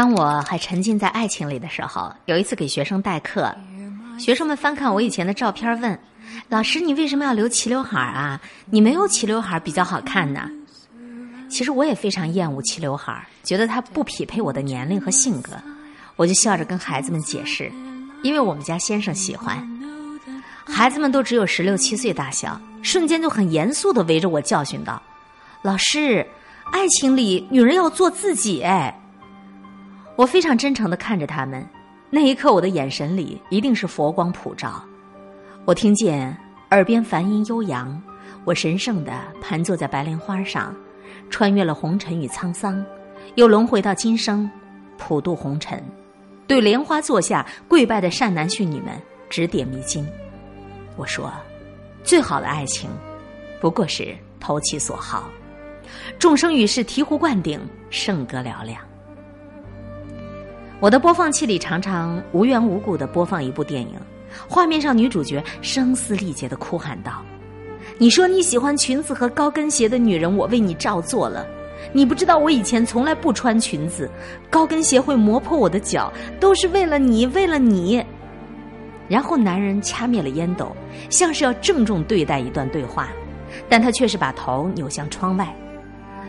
当我还沉浸在爱情里的时候，有一次给学生代课，学生们翻看我以前的照片，问老师：“你为什么要留齐刘海啊？你没有齐刘海比较好看呢。”其实我也非常厌恶齐刘海，觉得它不匹配我的年龄和性格。我就笑着跟孩子们解释，因为我们家先生喜欢。孩子们都只有十六七岁大小，瞬间就很严肃的围着我教训道：“老师，爱情里女人要做自己。”哎。我非常真诚的看着他们，那一刻我的眼神里一定是佛光普照。我听见耳边梵音悠扬，我神圣的盘坐在白莲花上，穿越了红尘与沧桑，又轮回到今生，普渡红尘，对莲花座下跪拜的善男信女们指点迷津。我说，最好的爱情，不过是投其所好，众生与世醍醐灌顶，圣歌嘹亮。我的播放器里常常无缘无故的播放一部电影，画面上女主角声嘶力竭的哭喊道：“你说你喜欢裙子和高跟鞋的女人，我为你照做了。你不知道我以前从来不穿裙子，高跟鞋会磨破我的脚，都是为了你，为了你。”然后男人掐灭了烟斗，像是要郑重对待一段对话，但他却是把头扭向窗外，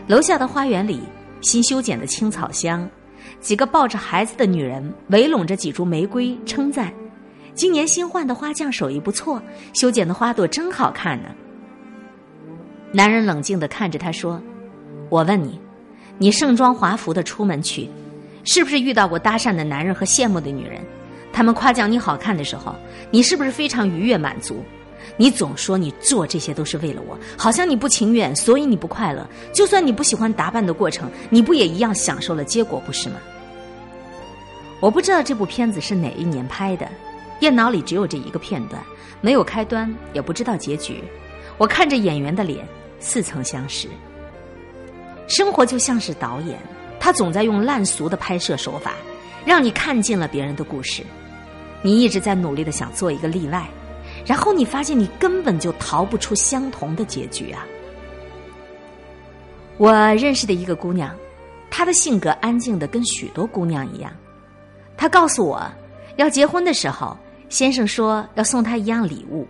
楼下的花园里新修剪的青草香。几个抱着孩子的女人围拢着几株玫瑰，称赞：“今年新换的花匠手艺不错，修剪的花朵真好看呢。”男人冷静的看着她说：“我问你，你盛装华服的出门去，是不是遇到过搭讪的男人和羡慕的女人？他们夸奖你好看的时候，你是不是非常愉悦满足？”你总说你做这些都是为了我，好像你不情愿，所以你不快乐。就算你不喜欢打扮的过程，你不也一样享受了结果，不是吗？我不知道这部片子是哪一年拍的，电脑里只有这一个片段，没有开端，也不知道结局。我看着演员的脸，似曾相识。生活就像是导演，他总在用烂俗的拍摄手法，让你看尽了别人的故事，你一直在努力的想做一个例外。然后你发现你根本就逃不出相同的结局啊！我认识的一个姑娘，她的性格安静的跟许多姑娘一样。她告诉我，要结婚的时候，先生说要送她一样礼物。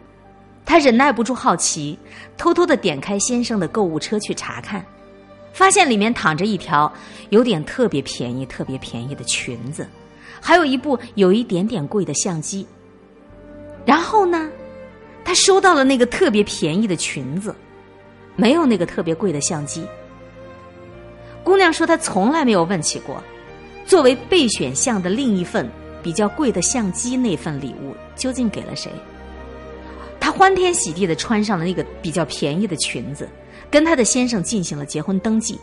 她忍耐不住好奇，偷偷的点开先生的购物车去查看，发现里面躺着一条有点特别便宜、特别便宜的裙子，还有一部有一点点贵的相机。然后呢？他收到了那个特别便宜的裙子，没有那个特别贵的相机。姑娘说她从来没有问起过，作为备选项的另一份比较贵的相机那份礼物究竟给了谁？她欢天喜地的穿上了那个比较便宜的裙子，跟她的先生进行了结婚登记，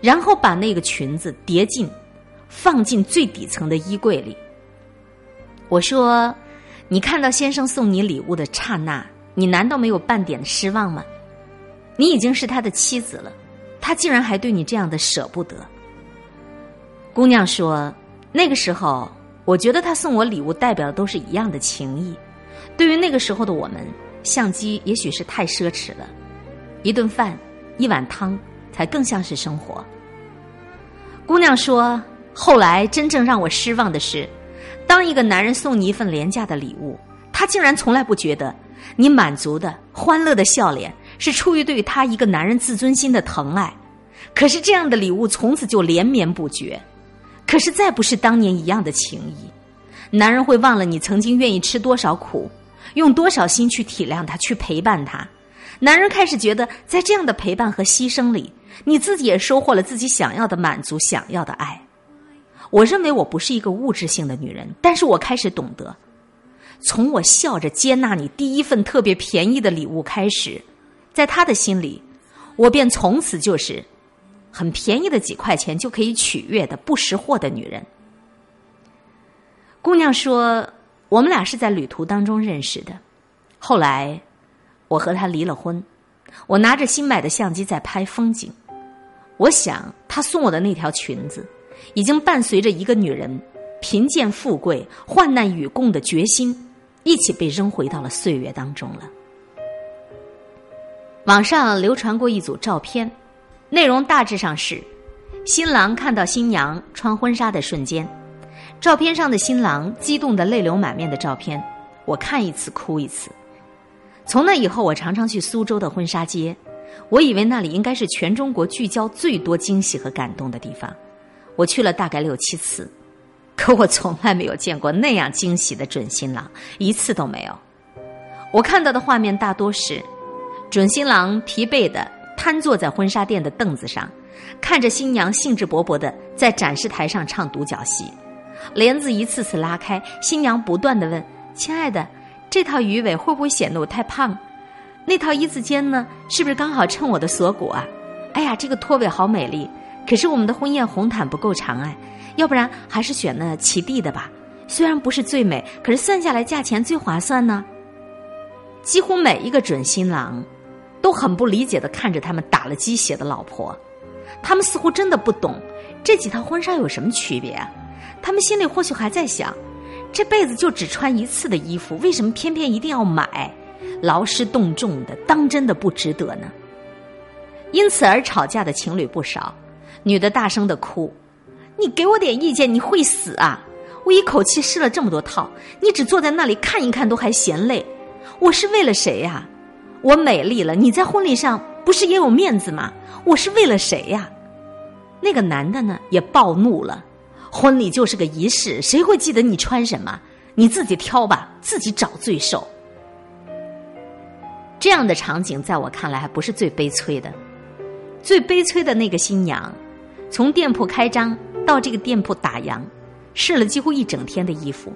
然后把那个裙子叠进，放进最底层的衣柜里。我说。你看到先生送你礼物的刹那，你难道没有半点的失望吗？你已经是他的妻子了，他竟然还对你这样的舍不得。姑娘说：“那个时候，我觉得他送我礼物代表的都是一样的情谊。对于那个时候的我们，相机也许是太奢侈了，一顿饭、一碗汤才更像是生活。”姑娘说：“后来真正让我失望的是。”当一个男人送你一份廉价的礼物，他竟然从来不觉得你满足的、欢乐的笑脸是出于对他一个男人自尊心的疼爱。可是这样的礼物从此就连绵不绝，可是再不是当年一样的情谊。男人会忘了你曾经愿意吃多少苦，用多少心去体谅他、去陪伴他。男人开始觉得，在这样的陪伴和牺牲里，你自己也收获了自己想要的满足、想要的爱。我认为我不是一个物质性的女人，但是我开始懂得，从我笑着接纳你第一份特别便宜的礼物开始，在他的心里，我便从此就是很便宜的几块钱就可以取悦的不识货的女人。姑娘说，我们俩是在旅途当中认识的，后来我和他离了婚，我拿着新买的相机在拍风景，我想他送我的那条裙子。已经伴随着一个女人贫贱富贵、患难与共的决心，一起被扔回到了岁月当中了。网上流传过一组照片，内容大致上是：新郎看到新娘穿婚纱的瞬间，照片上的新郎激动的泪流满面的照片，我看一次哭一次。从那以后，我常常去苏州的婚纱街，我以为那里应该是全中国聚焦最多惊喜和感动的地方。我去了大概六七次，可我从来没有见过那样惊喜的准新郎，一次都没有。我看到的画面大多是准新郎疲惫的瘫坐在婚纱店的凳子上，看着新娘兴致勃勃的在展示台上唱独角戏，帘子一次次拉开，新娘不断的问：“亲爱的。”这套鱼尾会不会显得我太胖？那套一字肩呢？是不是刚好衬我的锁骨啊？哎呀，这个拖尾好美丽！可是我们的婚宴红毯不够长哎，要不然还是选那齐地的吧。虽然不是最美，可是算下来价钱最划算呢。几乎每一个准新郎都很不理解的看着他们打了鸡血的老婆，他们似乎真的不懂这几套婚纱有什么区别啊？他们心里或许还在想。这辈子就只穿一次的衣服，为什么偏偏一定要买？劳师动众的，当真的不值得呢？因此而吵架的情侣不少，女的大声的哭：“你给我点意见，你会死啊！我一口气试了这么多套，你只坐在那里看一看都还嫌累。我是为了谁呀？我美丽了，你在婚礼上不是也有面子吗？我是为了谁呀？”那个男的呢，也暴怒了。婚礼就是个仪式，谁会记得你穿什么？你自己挑吧，自己找罪受。这样的场景在我看来还不是最悲催的，最悲催的那个新娘，从店铺开张到这个店铺打烊，试了几乎一整天的衣服，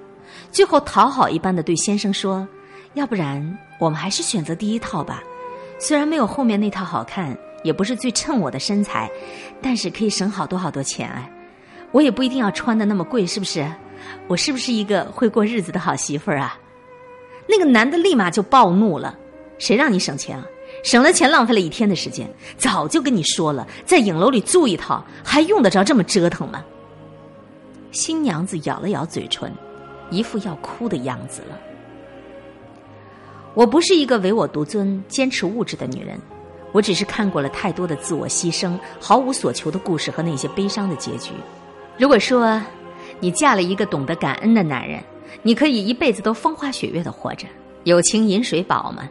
最后讨好一般的对先生说：“要不然我们还是选择第一套吧，虽然没有后面那套好看，也不是最衬我的身材，但是可以省好多好多钱哎。”我也不一定要穿的那么贵，是不是？我是不是一个会过日子的好媳妇儿啊？那个男的立马就暴怒了：“谁让你省钱啊？省了钱浪费了一天的时间，早就跟你说了，在影楼里租一套，还用得着这么折腾吗？”新娘子咬了咬嘴唇，一副要哭的样子了。我不是一个唯我独尊、坚持物质的女人，我只是看过了太多的自我牺牲、毫无所求的故事和那些悲伤的结局。如果说你嫁了一个懂得感恩的男人，你可以一辈子都风花雪月的活着，有情饮水饱吗？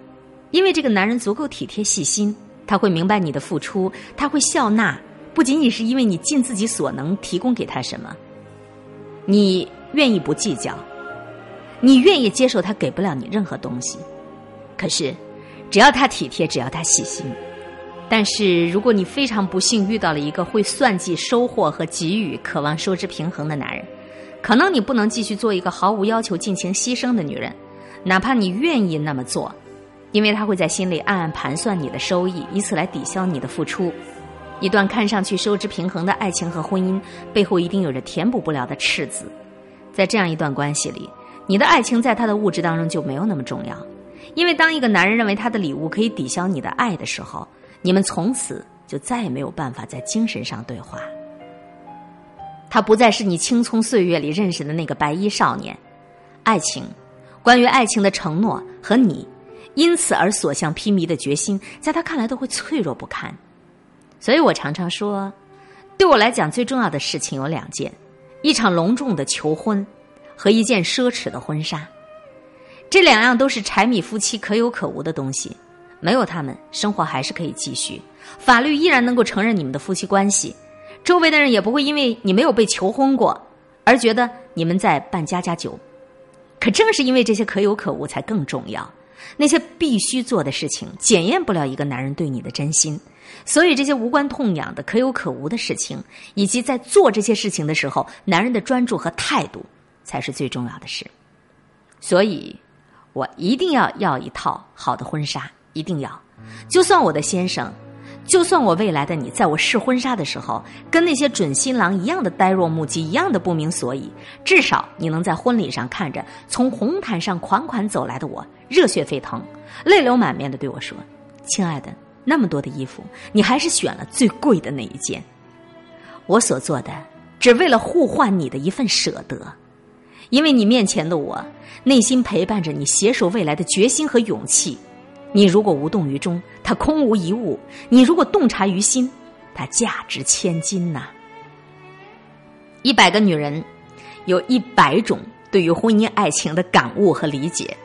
因为这个男人足够体贴细心，他会明白你的付出，他会笑纳，不仅仅是因为你尽自己所能提供给他什么，你愿意不计较，你愿意接受他给不了你任何东西，可是只要他体贴，只要他细心。但是，如果你非常不幸遇到了一个会算计收获和给予、渴望收支平衡的男人，可能你不能继续做一个毫无要求、尽情牺牲的女人，哪怕你愿意那么做，因为他会在心里暗暗盘算你的收益，以此来抵消你的付出。一段看上去收支平衡的爱情和婚姻，背后一定有着填补不了的赤字。在这样一段关系里，你的爱情在他的物质当中就没有那么重要，因为当一个男人认为他的礼物可以抵消你的爱的时候，你们从此就再也没有办法在精神上对话。他不再是你青葱岁月里认识的那个白衣少年，爱情，关于爱情的承诺和你因此而所向披靡的决心，在他看来都会脆弱不堪。所以我常常说，对我来讲最重要的事情有两件：一场隆重的求婚和一件奢侈的婚纱。这两样都是柴米夫妻可有可无的东西。没有他们，生活还是可以继续，法律依然能够承认你们的夫妻关系，周围的人也不会因为你没有被求婚过而觉得你们在办家家酒。可正是因为这些可有可无，才更重要。那些必须做的事情，检验不了一个男人对你的真心。所以，这些无关痛痒的可有可无的事情，以及在做这些事情的时候，男人的专注和态度，才是最重要的事。所以，我一定要要一套好的婚纱。一定要，就算我的先生，就算我未来的你，在我试婚纱的时候，跟那些准新郎一样的呆若木鸡，一样的不明所以，至少你能在婚礼上看着从红毯上款款走来的我，热血沸腾，泪流满面的对我说：“亲爱的，那么多的衣服，你还是选了最贵的那一件。我所做的，只为了互换你的一份舍得，因为你面前的我，内心陪伴着你携手未来的决心和勇气。”你如果无动于衷，它空无一物；你如果洞察于心，它价值千金呐。一百个女人，有一百种对于婚姻爱情的感悟和理解。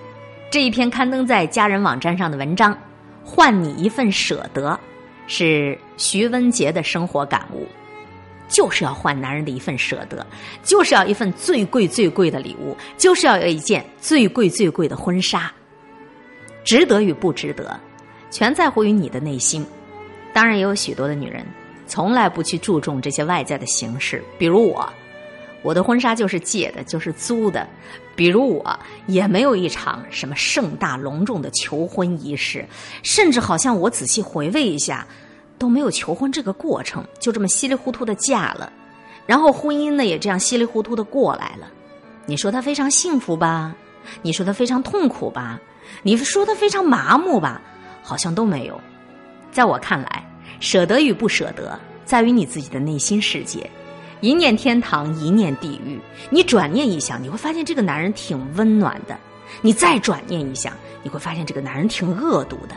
这一篇刊登在家人网站上的文章，《换你一份舍得》，是徐文杰的生活感悟。就是要换男人的一份舍得，就是要一份最贵最贵的礼物，就是要有一件最贵最贵的婚纱。值得与不值得，全在乎于你的内心。当然，也有许多的女人从来不去注重这些外在的形式，比如我，我的婚纱就是借的，就是租的；比如我，也没有一场什么盛大隆重的求婚仪式，甚至好像我仔细回味一下。都没有求婚这个过程，就这么稀里糊涂的嫁了，然后婚姻呢也这样稀里糊涂的过来了。你说他非常幸福吧？你说他非常痛苦吧？你说的非常麻木吧？好像都没有。在我看来，舍得与不舍得，在于你自己的内心世界。一念天堂，一念地狱。你转念一想，你会发现这个男人挺温暖的；你再转念一想，你会发现这个男人挺恶毒的。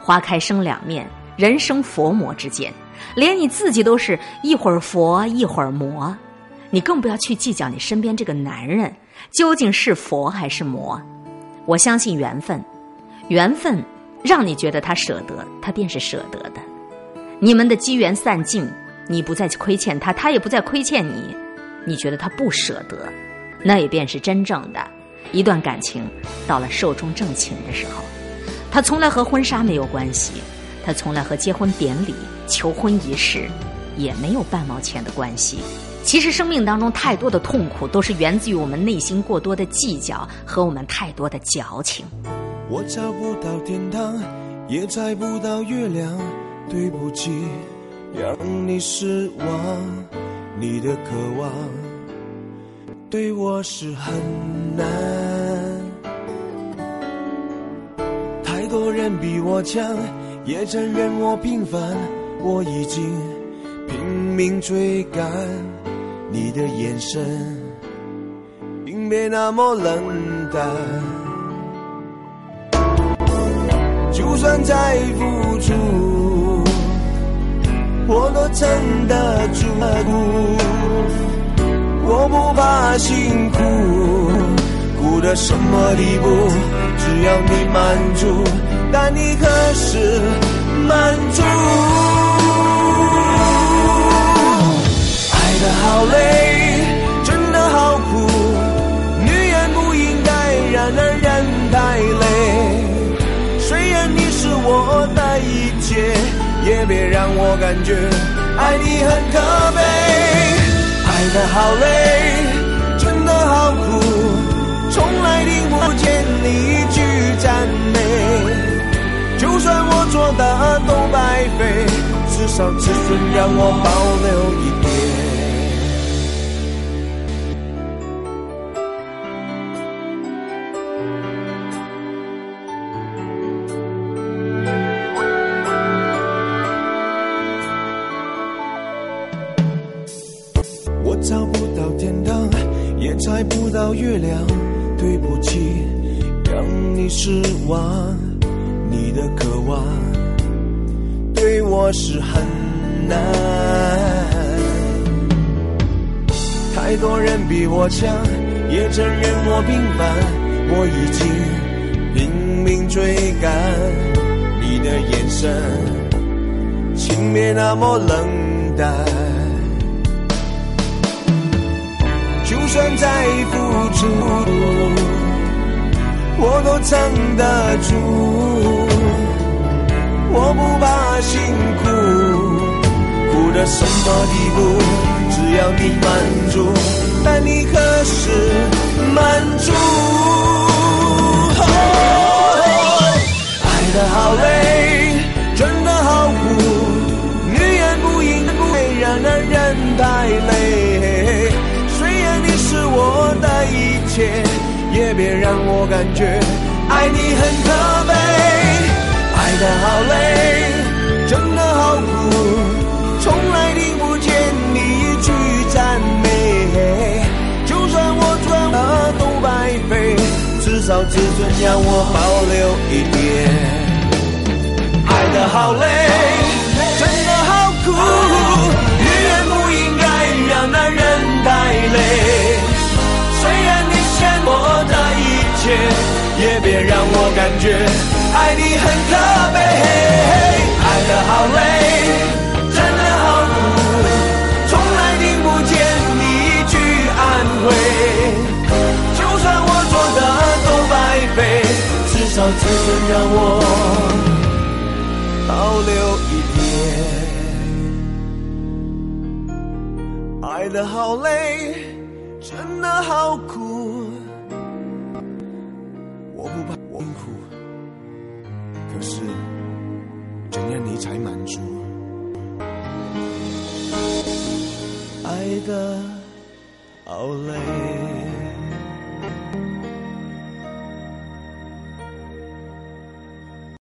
花开生两面。人生佛魔之间，连你自己都是一会儿佛一会儿魔，你更不要去计较你身边这个男人究竟是佛还是魔。我相信缘分，缘分让你觉得他舍得，他便是舍得的。你们的机缘散尽，你不再亏欠他，他也不再亏欠你，你觉得他不舍得，那也便是真正的，一段感情到了寿终正寝的时候，他从来和婚纱没有关系。他从来和结婚典礼、求婚仪式也没有半毛钱的关系。其实，生命当中太多的痛苦，都是源自于我们内心过多的计较和我们太多的矫情。我找不到天堂，也摘不到月亮，对不起，让你失望。你的渴望对我是很难，太多人比我强。也承认我平凡，我已经拼命追赶你的眼神，并没那么冷淡。就算再付出，我都撑得住。我不怕辛苦，苦到什么地步，只要你满足。但你可是满足？好累，真的好苦，女人不应该让男人太累。虽然你是我的一切，也别让我感觉爱你很可悲。爱的好累，真的好苦，从来听不见你一句赞美。就算我做的都白费，至少自尊让我保留一点。摘不到月亮，对不起，让你失望。你的渴望对我是很难，太多人比我强，也承认我平凡，我已经拼命追赶你的眼神，请别那么冷淡，就算再付出，我都撑得住。我不怕辛苦，苦到什么地步？只要你满足，但你可是满足？爱的好累，觉爱你很可悲。爱的好累，真的好苦，从来听不见你一句赞美。就算我做了都白费，至少自尊让我保留一点。爱的好累，让我感觉爱你很可悲，爱的好累，真的好苦，从来听不见你一句安慰。就算我做的都白费，至少只能让我保留一点。爱的好累，真的好苦。爱的好累。